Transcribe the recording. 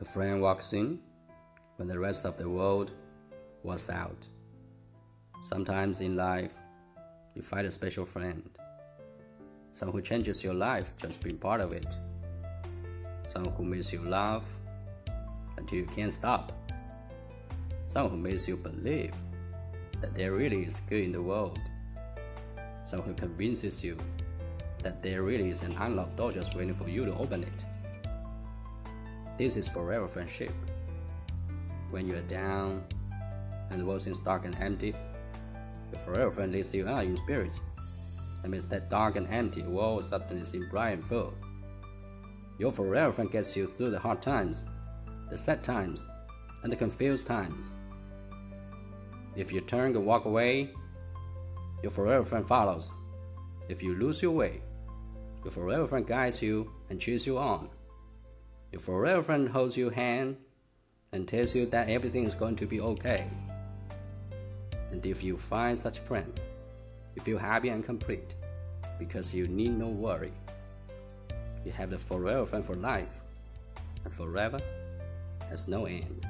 A friend walks in when the rest of the world was out. Sometimes in life, you find a special friend. Someone who changes your life just being part of it. Someone who makes you laugh until you can't stop. Someone who makes you believe that there really is good in the world. Someone who convinces you that there really is an unlocked door just waiting for you to open it. This is forever friendship. When you are down and the world seems dark and empty, your forever friend lifts you up in spirits makes that dark and empty world suddenly seem bright and full. Your forever friend gets you through the hard times, the sad times, and the confused times. If you turn and walk away, your forever friend follows. If you lose your way, your forever friend guides you and cheers you on. Your forever friend holds your hand and tells you that everything is going to be okay. And if you find such a friend, you feel happy and complete because you need no worry. You have the forever friend for life, and forever has no end.